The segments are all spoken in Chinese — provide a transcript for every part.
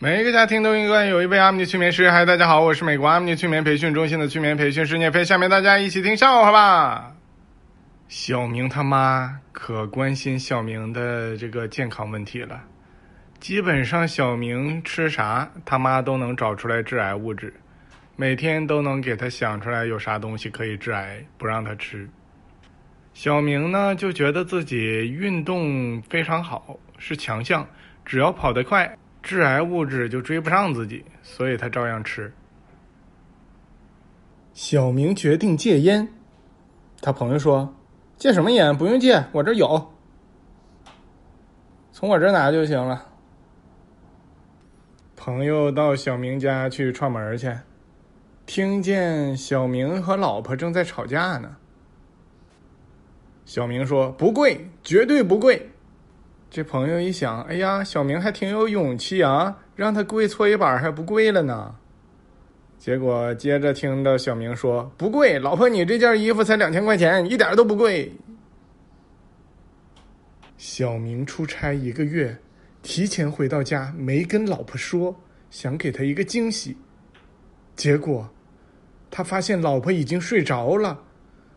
每一个家庭都应该有一位阿米尼催眠师。嗨，大家好，我是美国阿米尼催眠培训中心的催眠培训师聂飞。下面大家一起听笑话吧。小明他妈可关心小明的这个健康问题了，基本上小明吃啥，他妈都能找出来致癌物质，每天都能给他想出来有啥东西可以致癌，不让他吃。小明呢就觉得自己运动非常好，是强项，只要跑得快。致癌物质就追不上自己，所以他照样吃。小明决定戒烟，他朋友说：“戒什么烟？不用戒，我这有，从我这拿就行了。”朋友到小明家去串门去，听见小明和老婆正在吵架呢。小明说：“不贵，绝对不贵。”这朋友一想，哎呀，小明还挺有勇气啊，让他跪搓衣板还不跪了呢。结果接着听到小明说：“不贵，老婆，你这件衣服才两千块钱，一点都不贵。”小明出差一个月，提前回到家，没跟老婆说，想给她一个惊喜。结果，他发现老婆已经睡着了，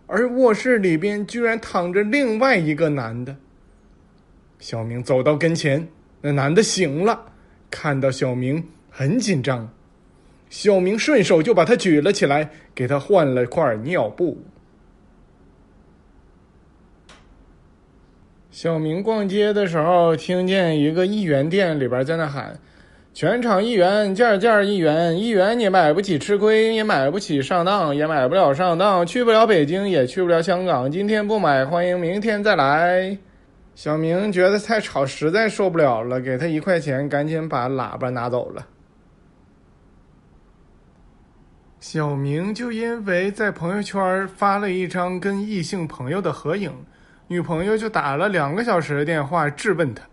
而卧室里边居然躺着另外一个男的。小明走到跟前，那男的醒了，看到小明很紧张，小明顺手就把他举了起来，给他换了块尿布。小明逛街的时候，听见一个一元店里边在那喊：“全场一元，件件一元，一元你买不起吃亏，也买不起上当，也买不了上当，去不了北京，也去不了香港。今天不买，欢迎明天再来。”小明觉得太吵，实在受不了了，给他一块钱，赶紧把喇叭拿走了。小明就因为在朋友圈发了一张跟异性朋友的合影，女朋友就打了两个小时的电话质问他。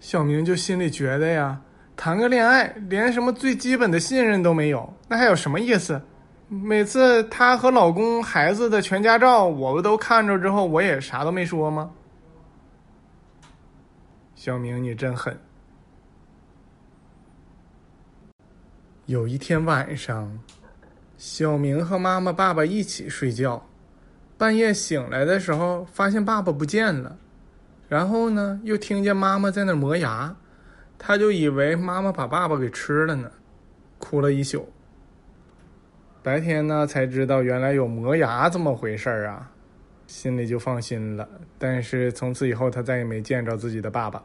小明就心里觉得呀，谈个恋爱连什么最基本的信任都没有，那还有什么意思？每次她和老公、孩子的全家照，我不都看着之后，我也啥都没说吗？小明，你真狠！有一天晚上，小明和妈妈、爸爸一起睡觉，半夜醒来的时候，发现爸爸不见了，然后呢，又听见妈妈在那磨牙，他就以为妈妈把爸爸给吃了呢，哭了一宿。白天呢，才知道原来有磨牙这么回事儿啊。心里就放心了，但是从此以后，他再也没见着自己的爸爸。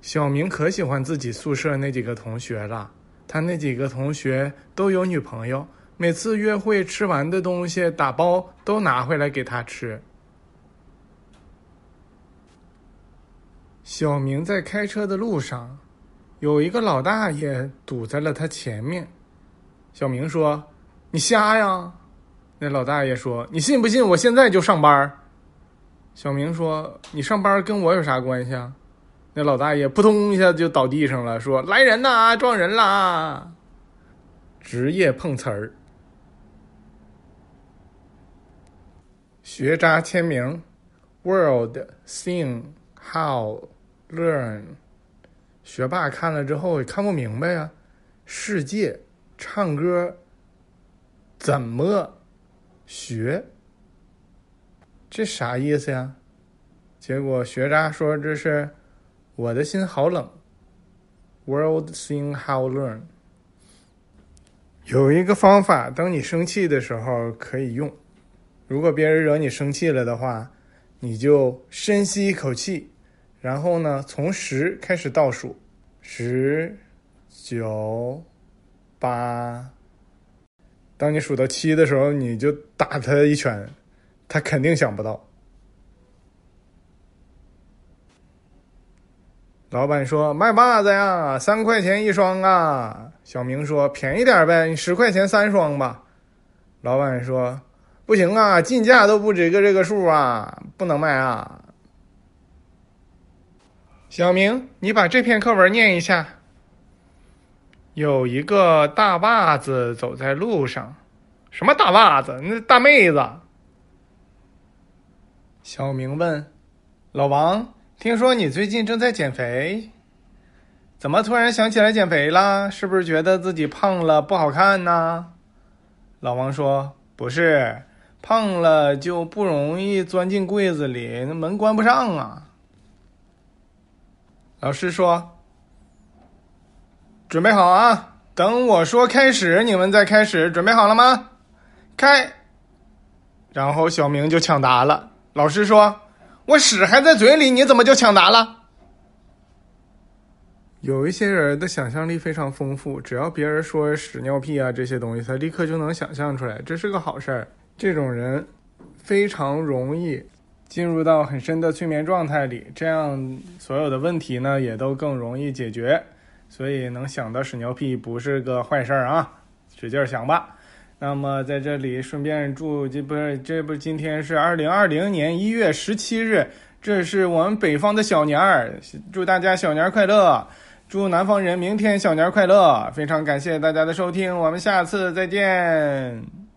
小明可喜欢自己宿舍那几个同学了，他那几个同学都有女朋友，每次约会吃完的东西打包都拿回来给他吃。小明在开车的路上，有一个老大爷堵在了他前面。小明说：“你瞎呀？”那老大爷说：“你信不信我现在就上班？”小明说：“你上班跟我有啥关系啊？”那老大爷扑通一下就倒地上了，说：“来人呐，撞人啦！”职业碰瓷儿，学渣签名：World sing how learn。学霸看了之后也看不明白呀，世界唱歌怎么？学，这啥意思呀？结果学渣说：“这是我的心好冷。” World sing how learn。有一个方法，当你生气的时候可以用。如果别人惹你生气了的话，你就深吸一口气，然后呢，从十开始倒数，十、九、八。当你数到七的时候，你就打他一拳，他肯定想不到。老板说：“卖袜子呀，三块钱一双啊。”小明说：“便宜点呗，你十块钱三双吧。”老板说：“不行啊，进价都不止个这个数啊，不能卖啊。”小明，你把这篇课文念一下。有一个大袜子走在路上，什么大袜子？那大妹子。小明问：“老王，听说你最近正在减肥，怎么突然想起来减肥了？是不是觉得自己胖了不好看呢？老王说：“不是，胖了就不容易钻进柜子里，那门关不上啊。”老师说：“准备好啊，等我说开始，你们再开始。准备好了吗？开。”然后小明就抢答了。老师说：“我屎还在嘴里，你怎么就抢答了？”有一些人的想象力非常丰富，只要别人说屎尿屁啊这些东西，他立刻就能想象出来，这是个好事儿。这种人非常容易进入到很深的催眠状态里，这样所有的问题呢也都更容易解决。所以能想到屎尿屁不是个坏事儿啊，使劲想吧。那么在这里顺便祝这不是这不是今天是二零二零年一月十七日，这是我们北方的小年儿，祝大家小年儿快乐。祝南方人明天小年儿快乐！非常感谢大家的收听，我们下次再见。